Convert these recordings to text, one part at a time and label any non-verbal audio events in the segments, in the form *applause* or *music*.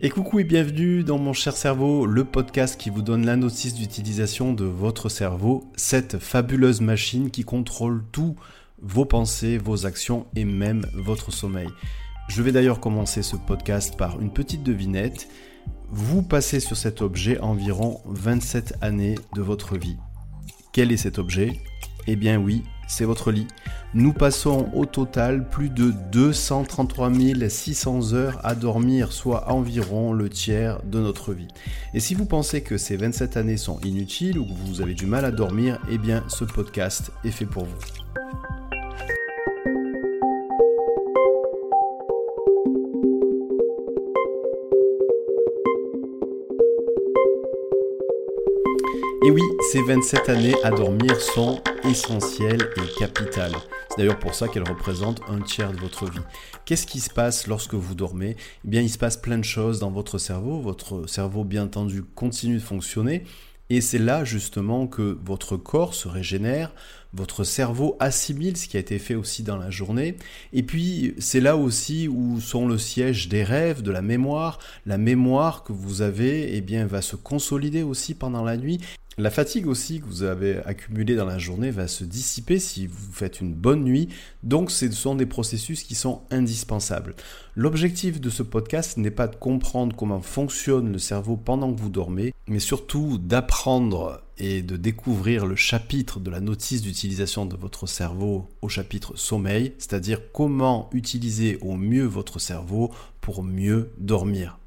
Et coucou et bienvenue dans mon cher cerveau, le podcast qui vous donne la notice d'utilisation de votre cerveau, cette fabuleuse machine qui contrôle tout, vos pensées, vos actions et même votre sommeil. Je vais d'ailleurs commencer ce podcast par une petite devinette. Vous passez sur cet objet environ 27 années de votre vie. Quel est cet objet? Eh bien oui, c'est votre lit. Nous passons au total plus de 233 600 heures à dormir, soit environ le tiers de notre vie. Et si vous pensez que ces 27 années sont inutiles ou que vous avez du mal à dormir, eh bien ce podcast est fait pour vous. Et oui, ces 27 années à dormir sont essentielles et capitales. C'est d'ailleurs pour ça qu'elles représentent un tiers de votre vie. Qu'est-ce qui se passe lorsque vous dormez? Eh bien, il se passe plein de choses dans votre cerveau. Votre cerveau, bien entendu, continue de fonctionner. Et c'est là justement que votre corps se régénère, votre cerveau assimile ce qui a été fait aussi dans la journée. Et puis c'est là aussi où sont le siège des rêves, de la mémoire. La mémoire que vous avez eh bien, va se consolider aussi pendant la nuit. La fatigue aussi que vous avez accumulée dans la journée va se dissiper si vous faites une bonne nuit. Donc ce sont des processus qui sont indispensables. L'objectif de ce podcast n'est pas de comprendre comment fonctionne le cerveau pendant que vous dormez, mais surtout d'apprendre et de découvrir le chapitre de la notice d'utilisation de votre cerveau au chapitre sommeil, c'est-à-dire comment utiliser au mieux votre cerveau pour mieux dormir.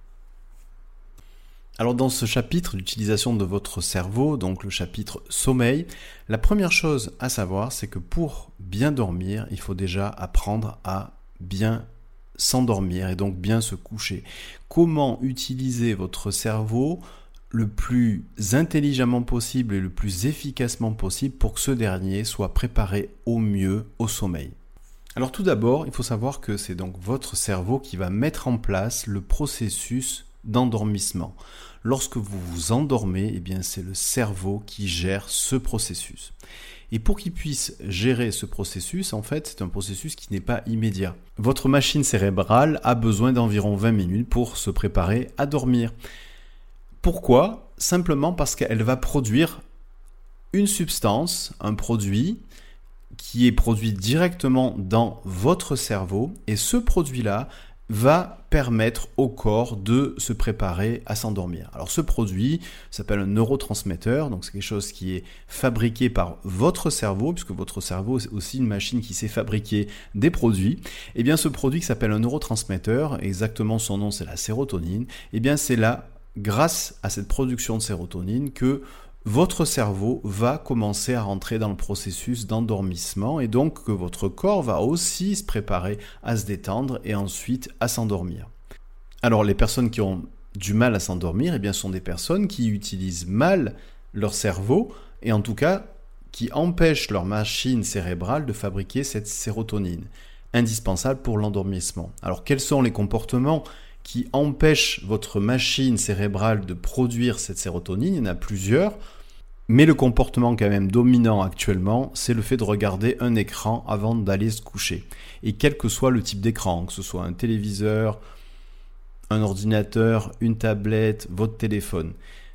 Alors dans ce chapitre d'utilisation de votre cerveau, donc le chapitre sommeil, la première chose à savoir, c'est que pour bien dormir, il faut déjà apprendre à bien s'endormir et donc bien se coucher. Comment utiliser votre cerveau le plus intelligemment possible et le plus efficacement possible pour que ce dernier soit préparé au mieux au sommeil? Alors tout d'abord, il faut savoir que c'est donc votre cerveau qui va mettre en place le processus d'endormissement. Lorsque vous vous endormez, eh bien c'est le cerveau qui gère ce processus. Et pour qu'il puisse gérer ce processus, en fait, c'est un processus qui n'est pas immédiat. Votre machine cérébrale a besoin d'environ 20 minutes pour se préparer à dormir. Pourquoi? Simplement parce qu'elle va produire une substance, un produit qui est produit directement dans votre cerveau et ce produit-là va permettre au corps de se préparer à s'endormir. Alors ce produit s'appelle un neurotransmetteur, donc c'est quelque chose qui est fabriqué par votre cerveau, puisque votre cerveau est aussi une machine qui sait fabriquer des produits. Et eh bien ce produit qui s'appelle un neurotransmetteur, exactement son nom c'est la sérotonine, et eh bien c'est là, grâce à cette production de sérotonine, que votre cerveau va commencer à rentrer dans le processus d'endormissement et donc que votre corps va aussi se préparer à se détendre et ensuite à s'endormir. Alors les personnes qui ont du mal à s'endormir, eh bien sont des personnes qui utilisent mal leur cerveau et en tout cas qui empêchent leur machine cérébrale de fabriquer cette sérotonine indispensable pour l'endormissement. Alors quels sont les comportements qui empêche votre machine cérébrale de produire cette sérotonine. Il y en a plusieurs. Mais le comportement quand même dominant actuellement, c'est le fait de regarder un écran avant d'aller se coucher. Et quel que soit le type d'écran, que ce soit un téléviseur, un ordinateur, une tablette, votre téléphone.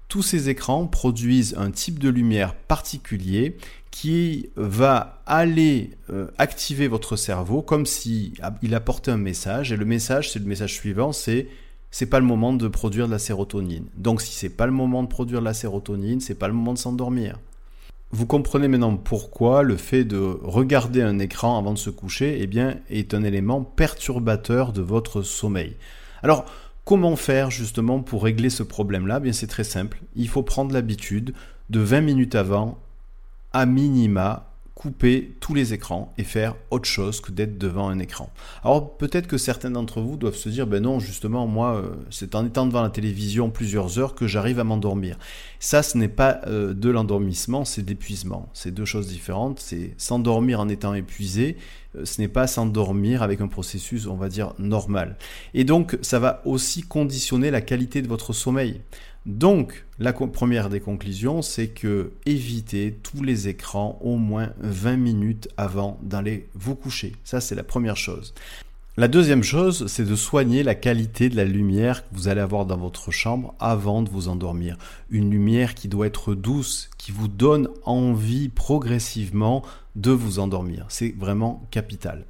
Tous ces écrans produisent un type de lumière particulier qui va aller euh, activer votre cerveau comme si il apportait un message et le message c'est le message suivant c'est c'est pas le moment de produire de la sérotonine. Donc si c'est pas le moment de produire de la sérotonine, c'est pas le moment de s'endormir. Vous comprenez maintenant pourquoi le fait de regarder un écran avant de se coucher eh bien, est un élément perturbateur de votre sommeil. Alors, comment faire justement pour régler ce problème-là? Eh Bien, c'est très simple. Il faut prendre l'habitude de 20 minutes avant à minima couper tous les écrans et faire autre chose que d'être devant un écran. Alors peut-être que certains d'entre vous doivent se dire, ben non, justement, moi, euh, c'est en étant devant la télévision plusieurs heures que j'arrive à m'endormir. Ça, ce n'est pas euh, de l'endormissement, c'est d'épuisement. C'est deux choses différentes. C'est s'endormir en étant épuisé, euh, ce n'est pas s'endormir avec un processus, on va dire, normal. Et donc, ça va aussi conditionner la qualité de votre sommeil. Donc, la première des conclusions, c'est que évitez tous les écrans au moins 20 minutes avant d'aller vous coucher. Ça, c'est la première chose. La deuxième chose, c'est de soigner la qualité de la lumière que vous allez avoir dans votre chambre avant de vous endormir. Une lumière qui doit être douce, qui vous donne envie progressivement de vous endormir. C'est vraiment capital.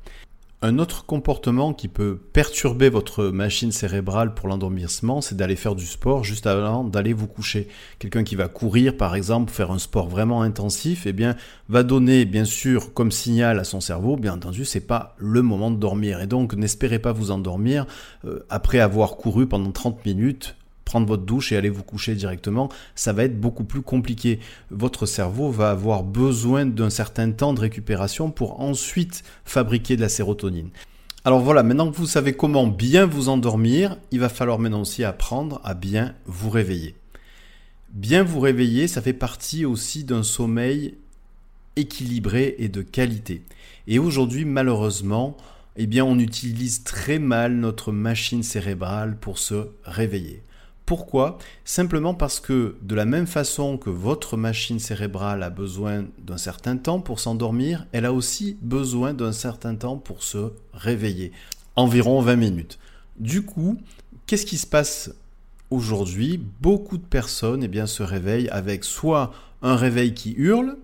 Un autre comportement qui peut perturber votre machine cérébrale pour l'endormissement, c'est d'aller faire du sport juste avant d'aller vous coucher. Quelqu'un qui va courir, par exemple, faire un sport vraiment intensif, eh bien, va donner, bien sûr, comme signal à son cerveau, bien entendu, c'est pas le moment de dormir. Et donc, n'espérez pas vous endormir euh, après avoir couru pendant 30 minutes prendre votre douche et aller vous coucher directement, ça va être beaucoup plus compliqué. Votre cerveau va avoir besoin d'un certain temps de récupération pour ensuite fabriquer de la sérotonine. Alors voilà, maintenant que vous savez comment bien vous endormir, il va falloir maintenant aussi apprendre à bien vous réveiller. Bien vous réveiller, ça fait partie aussi d'un sommeil équilibré et de qualité. Et aujourd'hui, malheureusement, eh bien, on utilise très mal notre machine cérébrale pour se réveiller. Pourquoi? Simplement parce que de la même façon que votre machine cérébrale a besoin d'un certain temps pour s'endormir, elle a aussi besoin d'un certain temps pour se réveiller, environ 20 minutes. Du coup, qu'est-ce qui se passe aujourd'hui? Beaucoup de personnes eh bien, se réveillent avec soit un réveil qui hurle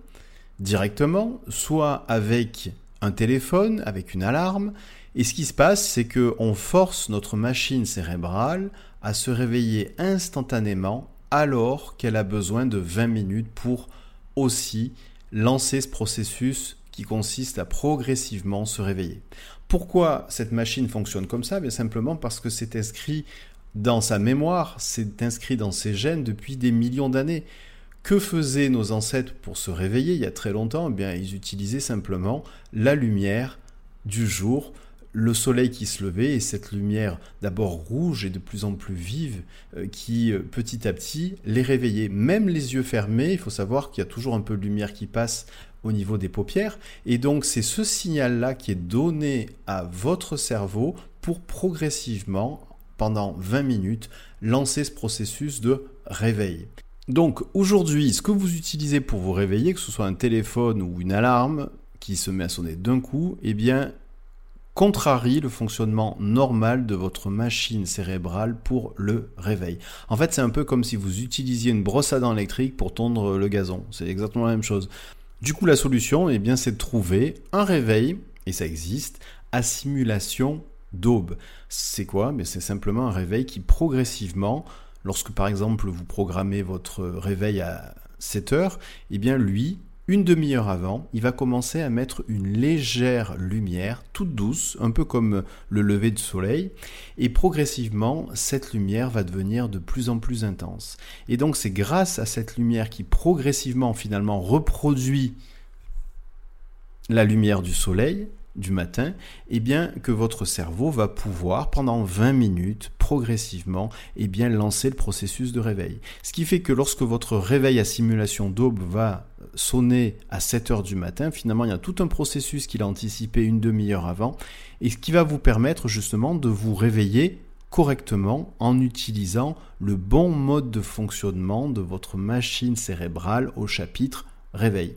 directement, soit avec un téléphone, avec une alarme. Et ce qui se passe, c'est qu'on force notre machine cérébrale à se réveiller instantanément alors qu'elle a besoin de 20 minutes pour aussi lancer ce processus qui consiste à progressivement se réveiller. Pourquoi cette machine fonctionne comme ça? Bien simplement parce que c'est inscrit dans sa mémoire, c'est inscrit dans ses gènes depuis des millions d'années. Que faisaient nos ancêtres pour se réveiller? Il y a très longtemps eh bien, Ils utilisaient simplement la lumière du jour le soleil qui se levait et cette lumière d'abord rouge et de plus en plus vive euh, qui euh, petit à petit les réveillait. Même les yeux fermés, il faut savoir qu'il y a toujours un peu de lumière qui passe au niveau des paupières et donc c'est ce signal-là qui est donné à votre cerveau pour progressivement, pendant 20 minutes, lancer ce processus de réveil. Donc aujourd'hui, ce que vous utilisez pour vous réveiller, que ce soit un téléphone ou une alarme qui se met à sonner d'un coup, eh bien contrarie le fonctionnement normal de votre machine cérébrale pour le réveil. En fait, c'est un peu comme si vous utilisiez une brosse à dents électrique pour tondre le gazon. C'est exactement la même chose. Du coup, la solution, eh bien, c'est de trouver un réveil, et ça existe, à simulation d'aube. C'est quoi? Mais C'est simplement un réveil qui progressivement, lorsque par exemple vous programmez votre réveil à 7 heures, eh bien lui, une demi-heure avant, il va commencer à mettre une légère lumière, toute douce, un peu comme le lever du soleil, et progressivement, cette lumière va devenir de plus en plus intense. Et donc c'est grâce à cette lumière qui progressivement finalement reproduit la lumière du soleil, du matin, eh bien que votre cerveau va pouvoir pendant 20 minutes progressivement eh bien lancer le processus de réveil. Ce qui fait que lorsque votre réveil à simulation d'aube va sonner à 7 heures du matin, finalement il y a tout un processus qu'il a anticipé une demi-heure avant et ce qui va vous permettre justement de vous réveiller correctement en utilisant le bon mode de fonctionnement de votre machine cérébrale au chapitre réveil.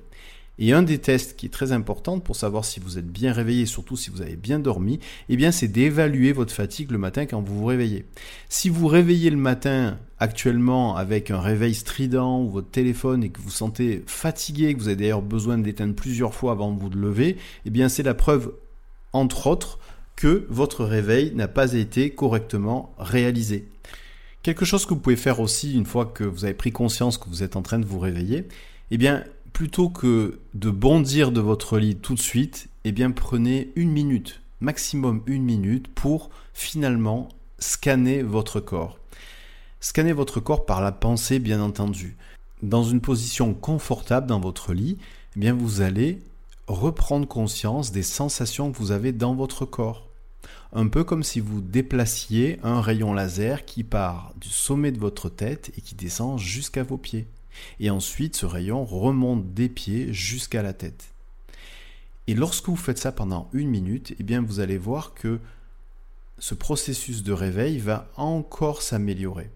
Et un des tests qui est très important pour savoir si vous êtes bien réveillé, surtout si vous avez bien dormi, eh bien c'est d'évaluer votre fatigue le matin quand vous vous réveillez. Si vous réveillez le matin actuellement avec un réveil strident ou votre téléphone et que vous sentez fatigué, que vous avez d'ailleurs besoin d'éteindre plusieurs fois avant de vous lever, eh bien c'est la preuve entre autres que votre réveil n'a pas été correctement réalisé. Quelque chose que vous pouvez faire aussi une fois que vous avez pris conscience que vous êtes en train de vous réveiller, eh bien plutôt que de bondir de votre lit tout de suite, eh bien prenez une minute, maximum une minute, pour finalement scanner votre corps. Scanner votre corps par la pensée, bien entendu. Dans une position confortable dans votre lit, eh bien vous allez reprendre conscience des sensations que vous avez dans votre corps. Un peu comme si vous déplaciez un rayon laser qui part du sommet de votre tête et qui descend jusqu'à vos pieds. Et ensuite, ce rayon remonte des pieds jusqu'à la tête. Et lorsque vous faites ça pendant une minute, eh bien, vous allez voir que ce processus de réveil va encore s'améliorer.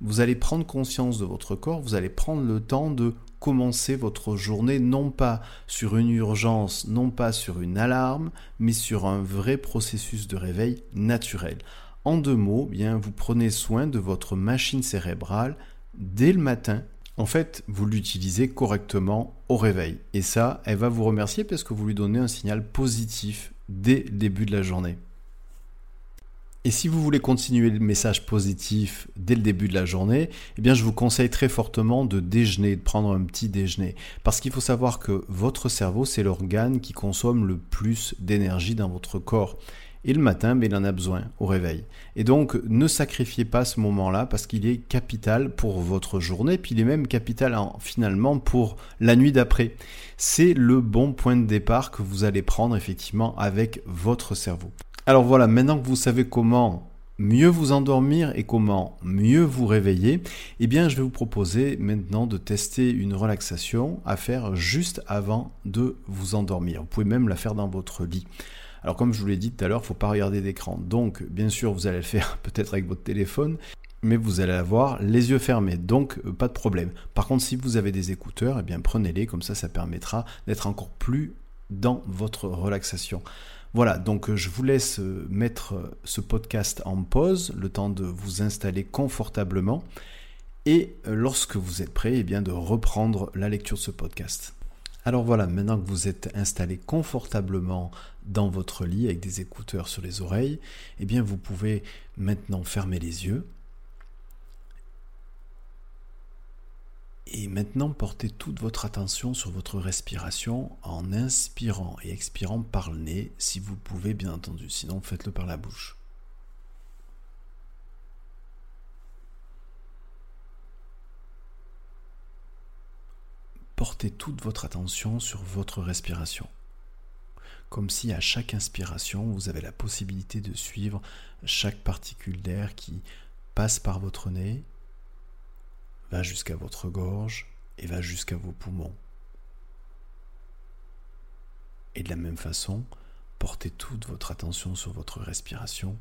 Vous allez prendre conscience de votre corps, vous allez prendre le temps de commencer votre journée non pas sur une urgence, non pas sur une alarme, mais sur un vrai processus de réveil naturel. En deux mots, bien vous prenez soin de votre machine cérébrale dès le matin. En fait, vous l'utilisez correctement au réveil. Et ça, elle va vous remercier parce que vous lui donnez un signal positif dès le début de la journée. Et si vous voulez continuer le message positif dès le début de la journée, eh bien je vous conseille très fortement de déjeuner, de prendre un petit déjeuner. Parce qu'il faut savoir que votre cerveau, c'est l'organe qui consomme le plus d'énergie dans votre corps. Et le matin, mais il en a besoin au réveil. Et donc, ne sacrifiez pas ce moment-là parce qu'il est capital pour votre journée, puis il est même capital finalement pour la nuit d'après. C'est le bon point de départ que vous allez prendre effectivement avec votre cerveau. Alors voilà, maintenant que vous savez comment mieux vous endormir et comment mieux vous réveiller, eh bien je vais vous proposer maintenant de tester une relaxation à faire juste avant de vous endormir. Vous pouvez même la faire dans votre lit. Alors comme je vous l'ai dit tout à l'heure, il ne faut pas regarder d'écran. Donc bien sûr, vous allez le faire *laughs* peut-être avec votre téléphone, mais vous allez avoir les yeux fermés, donc euh, pas de problème. Par contre, si vous avez des écouteurs, eh bien prenez-les, comme ça ça permettra d'être encore plus dans votre relaxation. Voilà, donc euh, je vous laisse euh, mettre ce podcast en pause, le temps de vous installer confortablement, et lorsque vous êtes prêt, eh bien de reprendre la lecture de ce podcast. Alors voilà, maintenant que vous êtes installé confortablement dans votre lit avec des écouteurs sur les oreilles, eh bien vous pouvez maintenant fermer les yeux Et maintenant, portez toute votre attention sur votre respiration en inspirant et expirant par le nez, si vous pouvez bien entendu, sinon faites-le par la bouche. Portez toute votre attention sur votre respiration, comme si à chaque inspiration, vous avez la possibilité de suivre chaque particule d'air qui passe par votre nez va jusqu'à votre gorge et va jusqu'à vos poumons. Et de la même façon, portez toute votre attention sur votre respiration,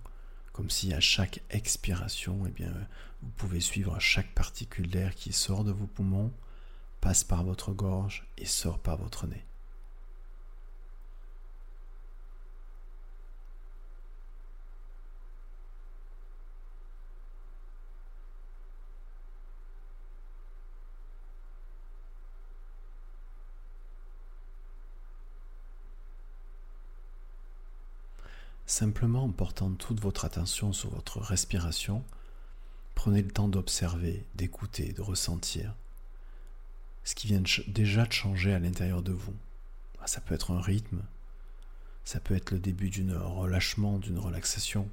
comme si à chaque expiration, eh vous pouvez suivre chaque particule d'air qui sort de vos poumons, passe par votre gorge et sort par votre nez. Simplement en portant toute votre attention sur votre respiration, prenez le temps d'observer, d'écouter, de ressentir ce qui vient déjà de changer à l'intérieur de vous. Ah, ça peut être un rythme, ça peut être le début d'un relâchement, d'une relaxation,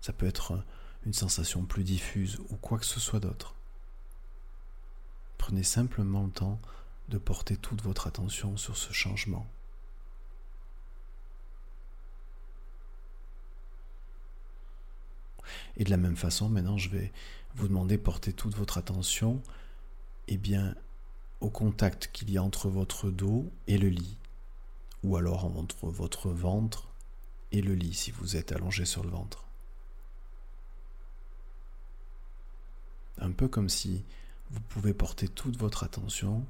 ça peut être une sensation plus diffuse ou quoi que ce soit d'autre. Prenez simplement le temps de porter toute votre attention sur ce changement. Et de la même façon, maintenant, je vais vous demander de porter toute votre attention eh bien, au contact qu'il y a entre votre dos et le lit, ou alors entre votre ventre et le lit si vous êtes allongé sur le ventre. Un peu comme si vous pouvez porter toute votre attention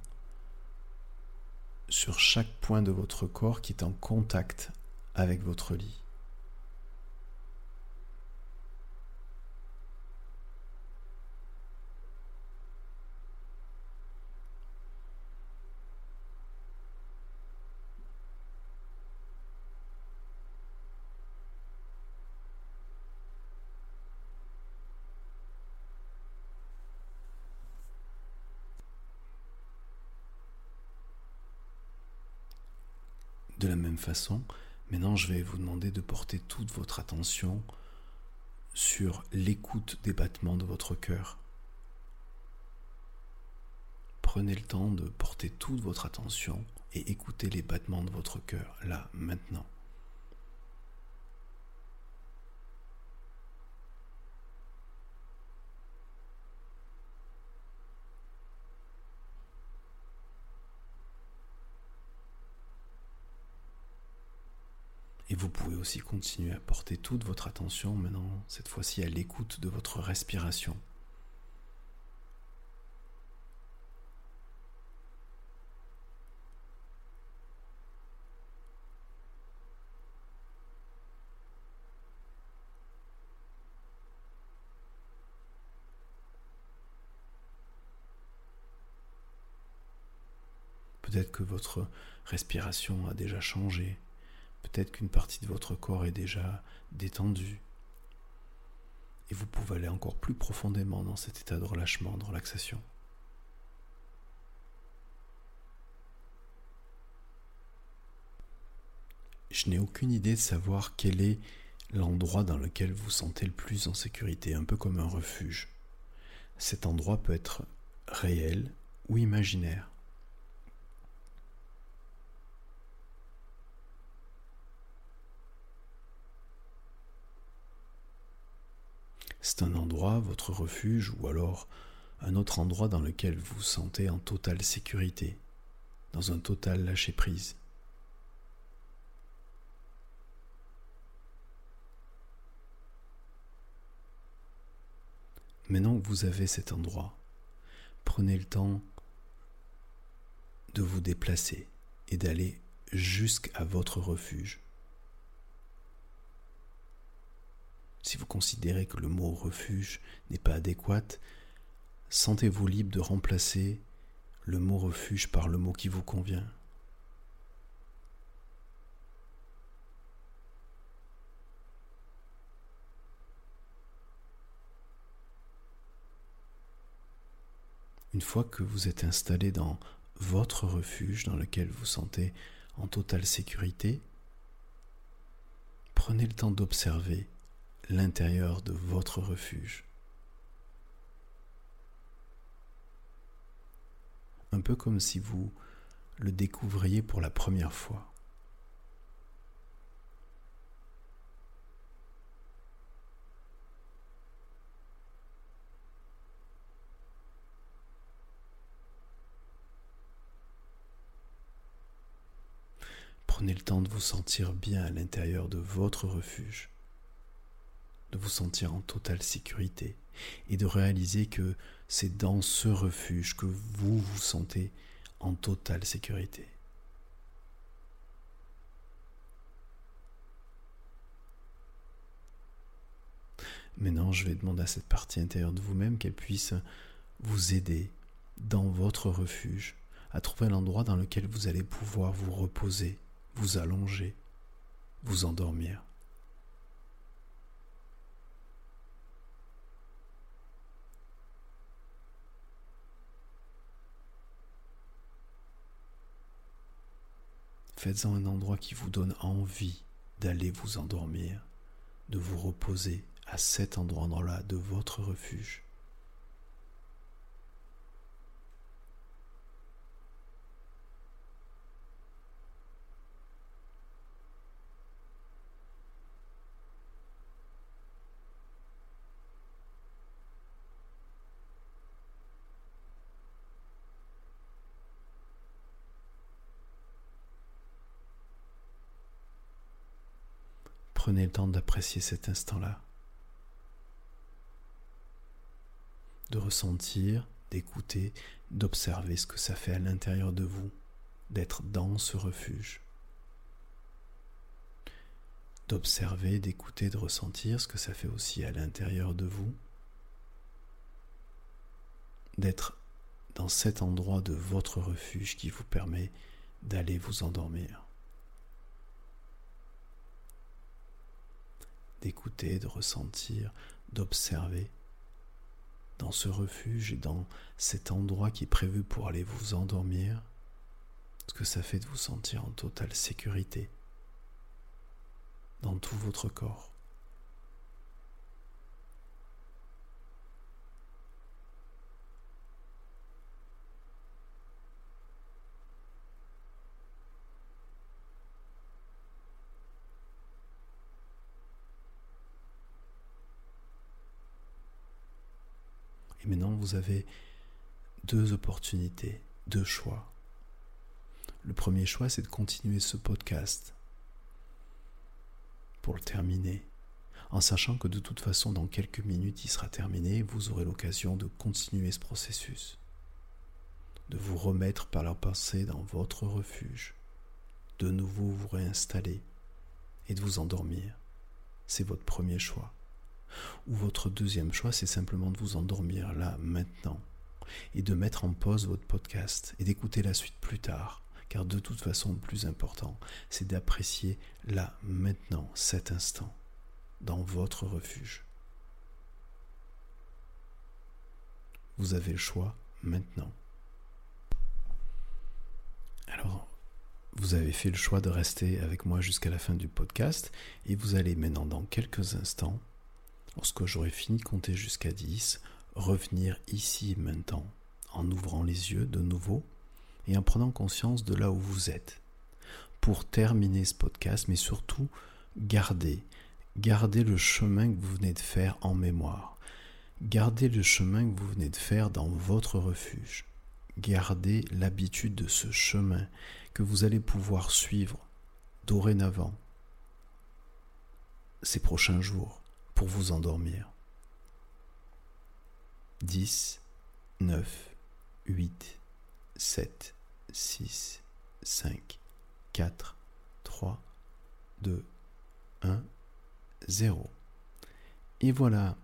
sur chaque point de votre corps qui est en contact avec votre lit. De la même façon, maintenant je vais vous demander de porter toute votre attention sur l'écoute des battements de votre cœur. Prenez le temps de porter toute votre attention et écoutez les battements de votre cœur, là, maintenant. aussi continuer à porter toute votre attention maintenant, cette fois-ci à l'écoute de votre respiration. Peut-être que votre respiration a déjà changé, Peut-être qu'une partie de votre corps est déjà détendue. Et vous pouvez aller encore plus profondément dans cet état de relâchement, de relaxation. Je n'ai aucune idée de savoir quel est l'endroit dans lequel vous sentez le plus en sécurité, un peu comme un refuge. Cet endroit peut être réel ou imaginaire. C'est un votre refuge, ou alors un autre endroit dans lequel vous vous sentez en totale sécurité, dans un total lâcher-prise. Maintenant que vous avez cet endroit, prenez le temps de vous déplacer et d'aller jusqu'à votre refuge. Si vous considérez que le mot refuge n'est pas adéquat, sentez-vous libre de remplacer le mot refuge par le mot qui vous convient. Une fois que vous êtes installé dans votre refuge dans lequel vous sentez en totale sécurité, prenez le temps d'observer l'intérieur de votre refuge. Un peu comme si vous le découvriez pour la première fois. Prenez le temps de vous sentir bien à l'intérieur de votre refuge, vous sentir en totale sécurité et de réaliser que c'est dans ce refuge que vous vous sentez en totale sécurité. Maintenant, je vais demander à cette partie intérieure de vous-même qu'elle puisse vous aider dans votre refuge à trouver l'endroit dans lequel vous allez pouvoir vous reposer vous allonger, vous endormir. Faites-en un endroit qui vous donne envie d'aller vous endormir, de vous reposer à cet endroit-là de votre refuge. Prenez le temps d'apprécier cet instant-là, de ressentir, d'écouter, d'observer ce que ça fait à l'intérieur de vous, d'être dans ce refuge. D'observer, d'écouter, de ressentir ce que ça fait aussi à l'intérieur de vous, d'être dans cet endroit de votre refuge qui vous permet d'aller vous endormir. D'écouter, de ressentir, d'observer dans ce refuge et dans cet endroit qui est prévu pour aller vous endormir, ce que ça fait de vous sentir en totale sécurité dans tout votre corps. Et maintenant, vous avez deux opportunités, deux choix. Le premier choix, c'est de continuer ce podcast pour le terminer, en sachant que de toute façon, dans quelques minutes, il sera terminé vous aurez l'occasion de continuer ce processus, de vous remettre par la pensée dans votre refuge, de nouveau vous réinstaller et de vous endormir. C'est votre premier choix. Ou votre deuxième choix, c'est simplement de vous endormir là, maintenant, et de mettre en pause votre podcast et d'écouter la suite plus tard. Car de toute façon, le plus important, c'est d'apprécier là, maintenant, cet instant, dans votre refuge. Vous avez le choix maintenant. Alors, vous avez fait le choix de rester avec moi jusqu'à la fin du podcast et vous allez maintenant dans quelques instants, lorsque j'aurai fini de compter jusqu'à 10, revenir ici maintenant en ouvrant les yeux de nouveau et en prenant conscience de là où vous êtes. Pour terminer ce podcast, mais surtout gardez, gardez le chemin que vous venez de faire en mémoire. Gardez le chemin que vous venez de faire dans votre refuge. Gardez l'habitude de ce chemin que vous allez pouvoir suivre dorénavant ces prochains jours vous endormir. 10, 9, 8, 7, 6, 5, 4, 3, 2, 1, 0. Et voilà.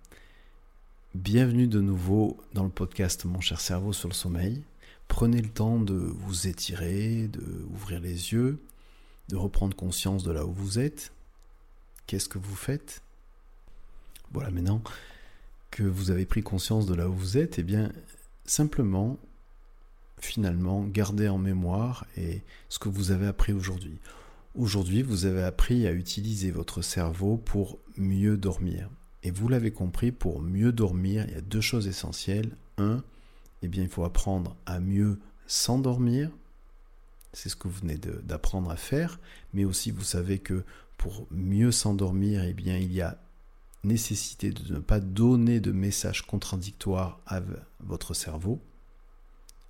Bienvenue de nouveau dans le podcast Mon cher cerveau sur le sommeil. Prenez le temps de vous étirer, de ouvrir les yeux, de reprendre conscience de là où vous êtes. Qu'est-ce que vous faites? Voilà, maintenant que vous avez pris conscience de là où vous êtes, eh bien, simplement, finalement, gardez en mémoire et ce que vous avez appris aujourd'hui. Aujourd'hui, vous avez appris à utiliser votre cerveau pour mieux dormir. Et vous l'avez compris, pour mieux dormir, il y a deux choses essentielles. Un, eh bien, il faut apprendre à mieux s'endormir. C'est ce que vous venez d'apprendre à faire. Mais aussi, vous savez que pour mieux s'endormir, eh bien, il y a nécessité de ne pas donner de messages contradictoires à votre cerveau.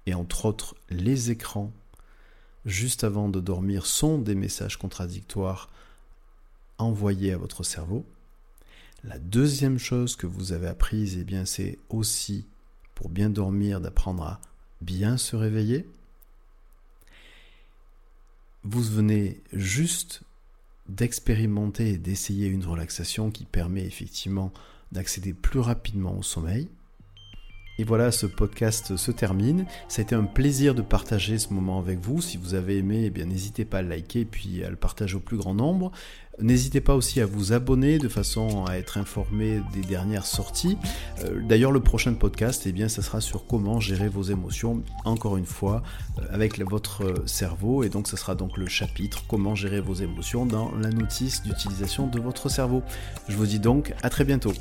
Et entre autres, les écrans, juste avant de dormir, sont des messages contradictoires envoyés à votre cerveau. La deuxième chose que vous avez apprise, eh bien, c'est aussi pour bien dormir, d'apprendre à bien se réveiller. Vous venez juste d'expérimenter et d'essayer une relaxation qui permet effectivement d'accéder plus rapidement au sommeil. Et voilà, ce podcast se termine. Ça a été un plaisir de partager ce moment avec vous. Si vous avez aimé, eh bien n'hésitez pas à le liker et puis à le partager au plus grand nombre. N'hésitez pas aussi à vous abonner de façon à être informé des dernières sorties. Euh, d'ailleurs, le prochain podcast, eh bien, ça sera sur comment gérer vos émotions, encore une fois, euh, avec votre cerveau. Et donc, ce sera donc le chapitre comment gérer vos émotions dans la notice d'utilisation de votre cerveau. Je vous dis donc à très bientôt.